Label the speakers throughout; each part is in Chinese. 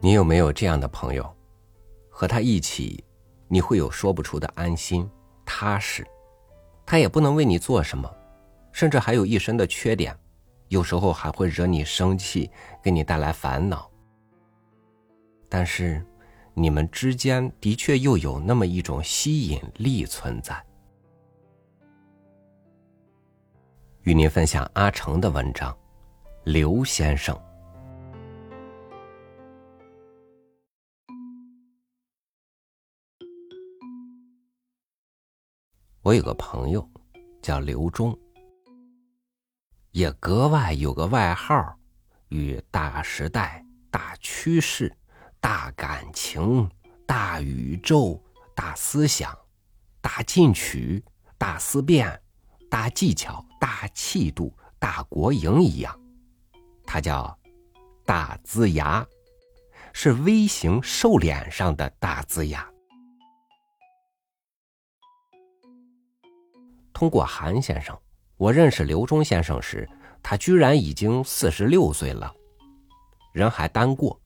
Speaker 1: 你有没有这样的朋友？和他一起，你会有说不出的安心、踏实。他也不能为你做什么，甚至还有一身的缺点，有时候还会惹你生气，给你带来烦恼。但是，你们之间的确又有那么一种吸引力存在。与您分享阿成的文章，《刘先生》。我有个朋友，叫刘忠，也格外有个外号，与大时代、大趋势、大感情、大宇宙、大思想、大进取、大思辨、大技巧、大气度、大国营一样。他叫大龇牙，是微型瘦脸上的大龇牙。通过韩先生，我认识刘忠先生时，他居然已经四十六岁了，人还单过，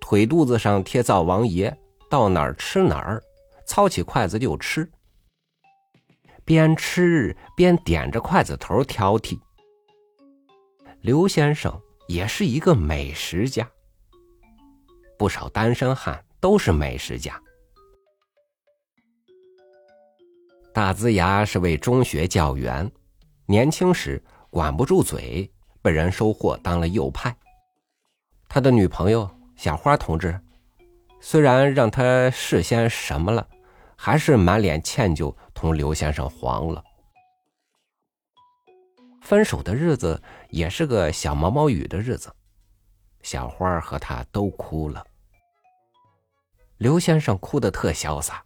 Speaker 1: 腿肚子上贴灶王爷，到哪儿吃哪儿，操起筷子就吃，边吃边点着筷子头挑剔。刘先生也是一个美食家，不少单身汉都是美食家。大龇牙是位中学教员，年轻时管不住嘴，被人收获当了右派。他的女朋友小花同志，虽然让他事先什么了，还是满脸歉疚，同刘先生黄了。分手的日子也是个小毛毛雨的日子，小花和他都哭了。刘先生哭得特潇洒，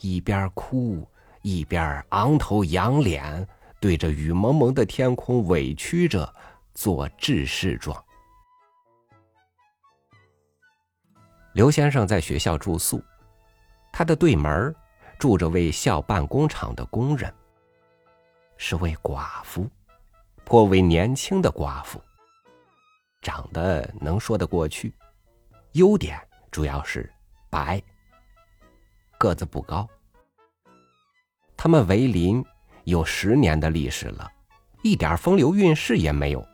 Speaker 1: 一边哭。一边昂头仰脸，对着雨蒙蒙的天空委屈着做致事状。刘先生在学校住宿，他的对门住着位校办工厂的工人，是位寡妇，颇为年轻的寡妇，长得能说得过去，优点主要是白，个子不高。他们为邻有十年的历史了，一点风流韵事也没有，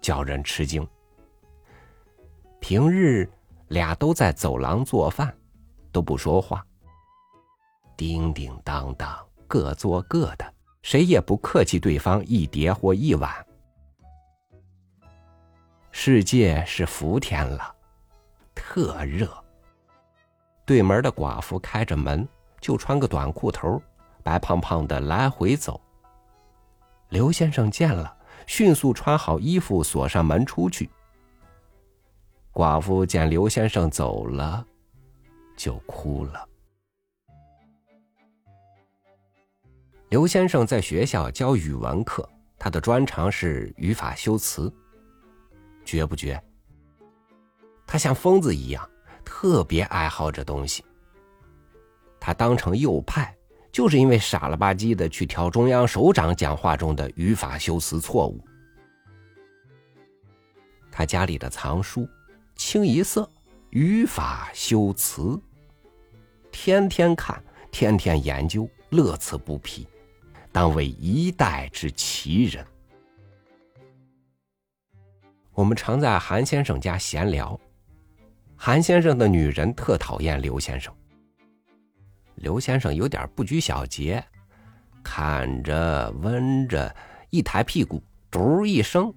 Speaker 1: 叫人吃惊。平日俩都在走廊做饭，都不说话，叮叮当当，各做各的，谁也不客气对方一碟或一碗。世界是伏天了，特热。对门的寡妇开着门，就穿个短裤头。白胖胖的来回走。刘先生见了，迅速穿好衣服，锁上门出去。寡妇见刘先生走了，就哭了。刘先生在学校教语文课，他的专长是语法修辞。绝不绝？他像疯子一样，特别爱好这东西。他当成右派。就是因为傻了吧唧的去挑中央首长讲话中的语法修辞错误。他家里的藏书，清一色语法修辞，天天看，天天研究，乐此不疲，当为一代之奇人。我们常在韩先生家闲聊，韩先生的女人特讨厌刘先生。刘先生有点不拘小节，看着闻着，一抬屁股，嘟一声，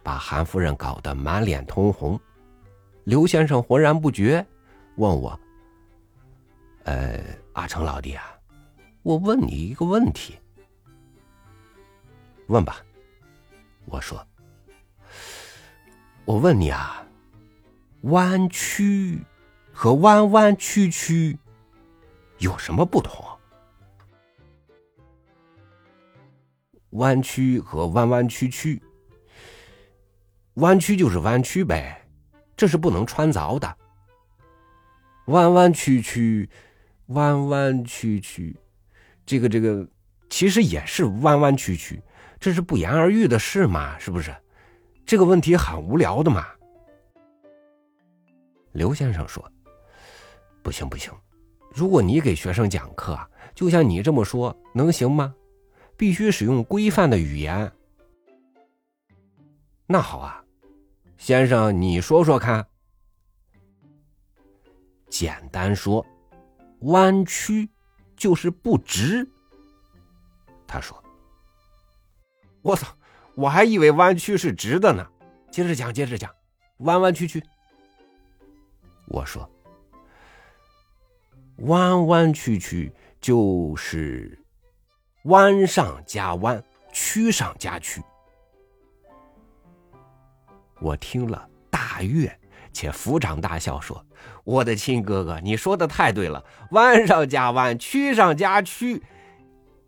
Speaker 1: 把韩夫人搞得满脸通红。刘先生浑然不觉，问我：“呃，阿成老弟啊，我问你一个问题。”问吧，我说：“我问你啊，弯曲和弯弯曲曲。”有什么不同？弯曲和弯弯曲曲，弯曲就是弯曲呗，这是不能穿凿的。弯弯曲曲，弯弯曲曲，这个这个其实也是弯弯曲曲，这是不言而喻的事嘛，是不是？这个问题很无聊的嘛。刘先生说：“不行不行，如果你给学生讲课，就像你这么说，能行吗？必须使用规范的语言。”那好啊，先生，你说说看。简单说，弯曲就是不直。他说：“我操，我还以为弯曲是直的呢。”接着讲，接着讲，弯弯曲曲。我说：“弯弯曲曲就是弯上加弯，曲上加曲。”我听了大悦，且抚掌大笑，说：“我的亲哥哥，你说的太对了，弯上加弯，曲上加曲，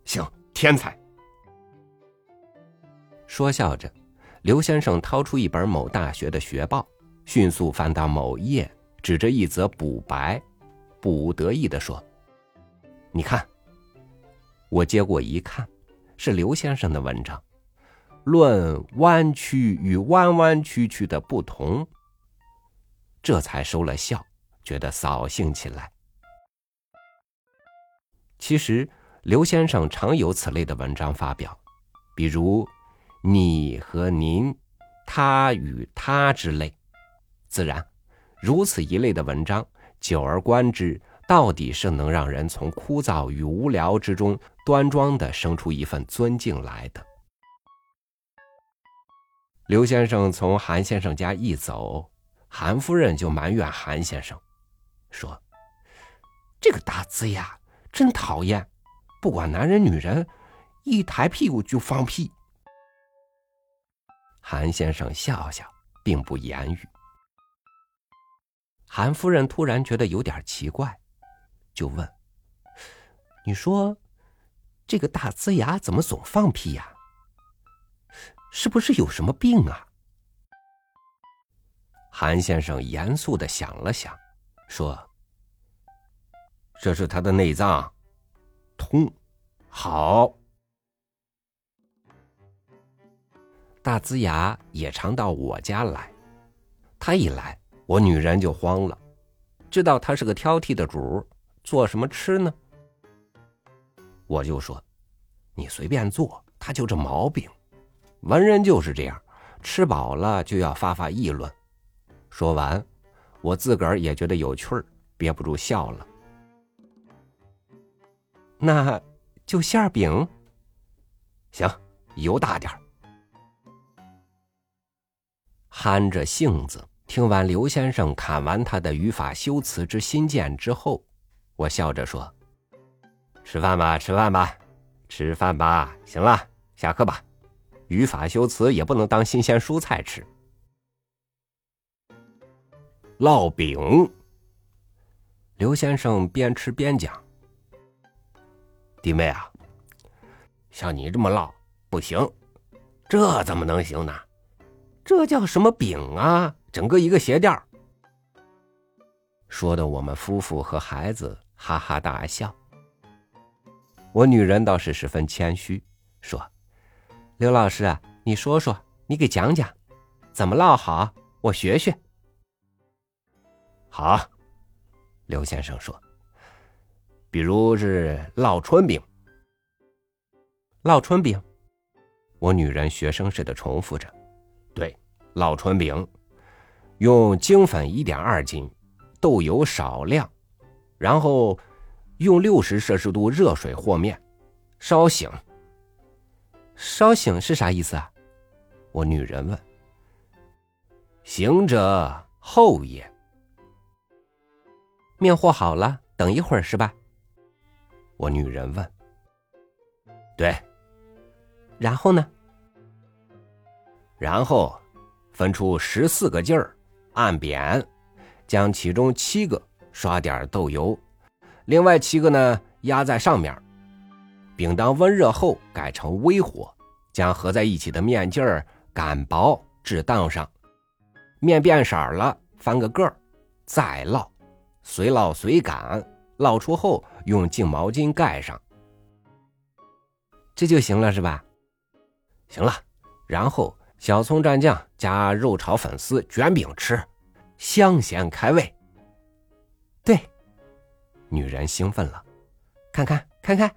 Speaker 1: 行，天才。”说笑着。刘先生掏出一本某大学的学报，迅速翻到某页，指着一则补白，不无得意地说：“你看。”我接过一看，是刘先生的文章，论弯曲与弯弯曲曲的不同。这才收了笑，觉得扫兴起来。其实，刘先生常有此类的文章发表，比如。你和您，他与他之类，自然，如此一类的文章，久而观之，到底是能让人从枯燥与无聊之中端庄的生出一份尊敬来的。刘先生从韩先生家一走，韩夫人就埋怨韩先生，说：“这个大字呀真讨厌，不管男人女人，一抬屁股就放屁。”韩先生笑笑，并不言语。韩夫人突然觉得有点奇怪，就问：“你说，这个大呲牙怎么总放屁呀？是不是有什么病啊？”韩先生严肃的想了想，说：“这是他的内脏，通，好。”大呲牙也常到我家来，他一来，我女人就慌了，知道他是个挑剔的主，做什么吃呢？我就说，你随便做，他就这毛病，文人就是这样，吃饱了就要发发议论。说完，我自个儿也觉得有趣儿，憋不住笑了。那就馅饼，行，油大点儿。憨着性子听完刘先生侃完他的语法修辞之新见之后，我笑着说：“吃饭吧，吃饭吧，吃饭吧。行了，下课吧。语法修辞也不能当新鲜蔬菜吃。”烙饼。刘先生边吃边讲：“弟妹啊，像你这么烙不行，这怎么能行呢？”这叫什么饼啊？整个一个鞋垫说的我们夫妇和孩子哈哈大笑。我女人倒是十分谦虚，说：“刘老师啊，你说说，你给讲讲，怎么烙好？我学学。”好，刘先生说：“比如是烙春饼。”烙春饼，我女人学生似的重复着。对，烙春饼，用精粉一点二斤，豆油少量，然后用六十摄氏度热水和面，烧醒。烧醒是啥意思啊？我女人问。醒者后也。面和好了，等一会儿是吧？我女人问。对。然后呢？然后，分出十四个劲儿，按扁，将其中七个刷点豆油，另外七个呢压在上面。饼当温热后改成微火，将合在一起的面劲儿擀薄至当上。面变色了，翻个个儿，再烙，随烙随擀。烙出后用净毛巾盖上，这就行了，是吧？行了，然后。小葱蘸酱加肉炒粉丝卷饼吃，香咸开胃。对。女人兴奋了，看看看看，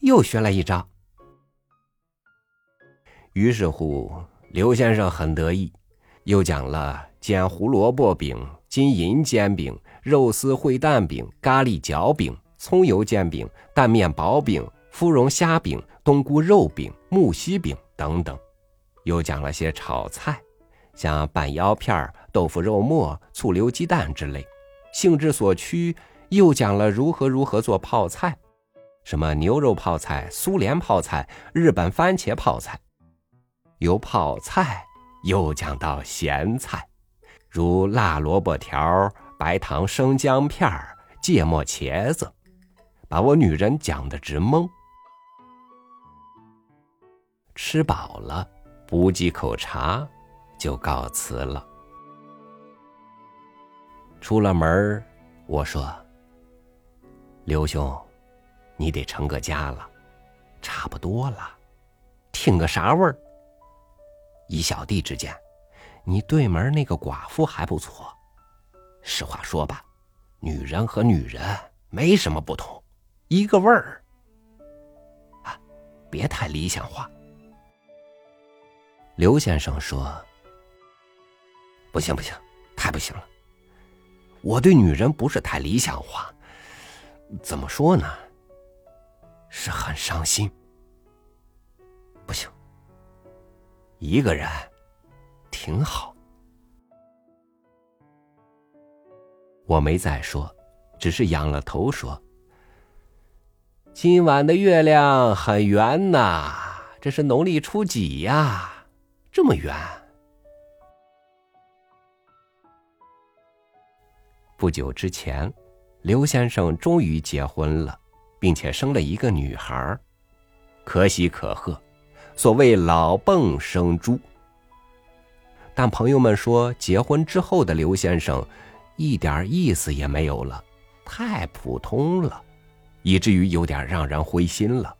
Speaker 1: 又学了一招。于是乎，刘先生很得意，又讲了煎胡萝卜饼、金银煎饼、肉丝烩蛋饼、咖喱角饼、葱油煎饼、蛋面薄饼、芙蓉虾饼、冬菇肉饼、木樨饼等等，又讲了些炒菜，像拌腰片、豆腐肉末、醋溜鸡蛋之类。兴致所趋。又讲了如何如何做泡菜，什么牛肉泡菜、苏联泡菜、日本番茄泡菜。由泡菜又讲到咸菜，如辣萝卜条、白糖生姜片、芥末茄子，把我女人讲得直懵。吃饱了，补几口茶，就告辞了。出了门我说。刘兄，你得成个家了，差不多了，挺个啥味儿？依小弟之见，你对门那个寡妇还不错。实话说吧，女人和女人没什么不同，一个味儿。啊，别太理想化。刘先生说：“不行不行，太不行了。我对女人不是太理想化。”怎么说呢？是很伤心。不行，一个人挺好。我没再说，只是仰了头说：“今晚的月亮很圆呐，这是农历初几呀？这么远。”不久之前。刘先生终于结婚了，并且生了一个女孩可喜可贺。所谓老蚌生珠。但朋友们说，结婚之后的刘先生一点意思也没有了，太普通了，以至于有点让人灰心了。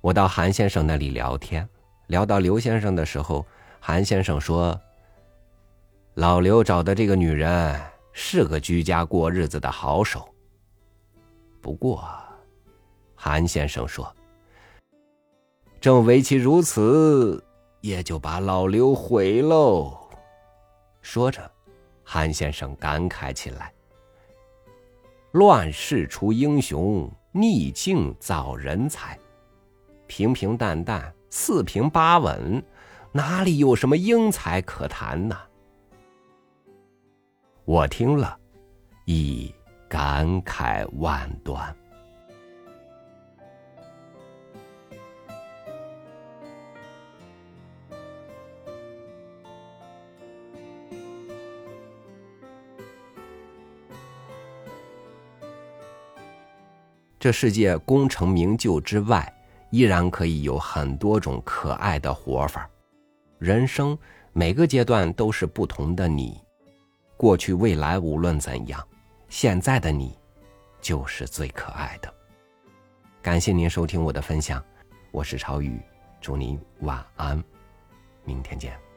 Speaker 1: 我到韩先生那里聊天，聊到刘先生的时候，韩先生说：“老刘找的这个女人。”是个居家过日子的好手。不过，韩先生说：“正为其如此，也就把老刘毁喽。”说着，韩先生感慨起来：“乱世出英雄，逆境造人才。平平淡淡，四平八稳，哪里有什么英才可谈呢？”我听了，亦感慨万端。这世界功成名就之外，依然可以有很多种可爱的活法。人生每个阶段都是不同的你。过去、未来，无论怎样，现在的你，就是最可爱的。感谢您收听我的分享，我是朝宇，祝您晚安，明天见。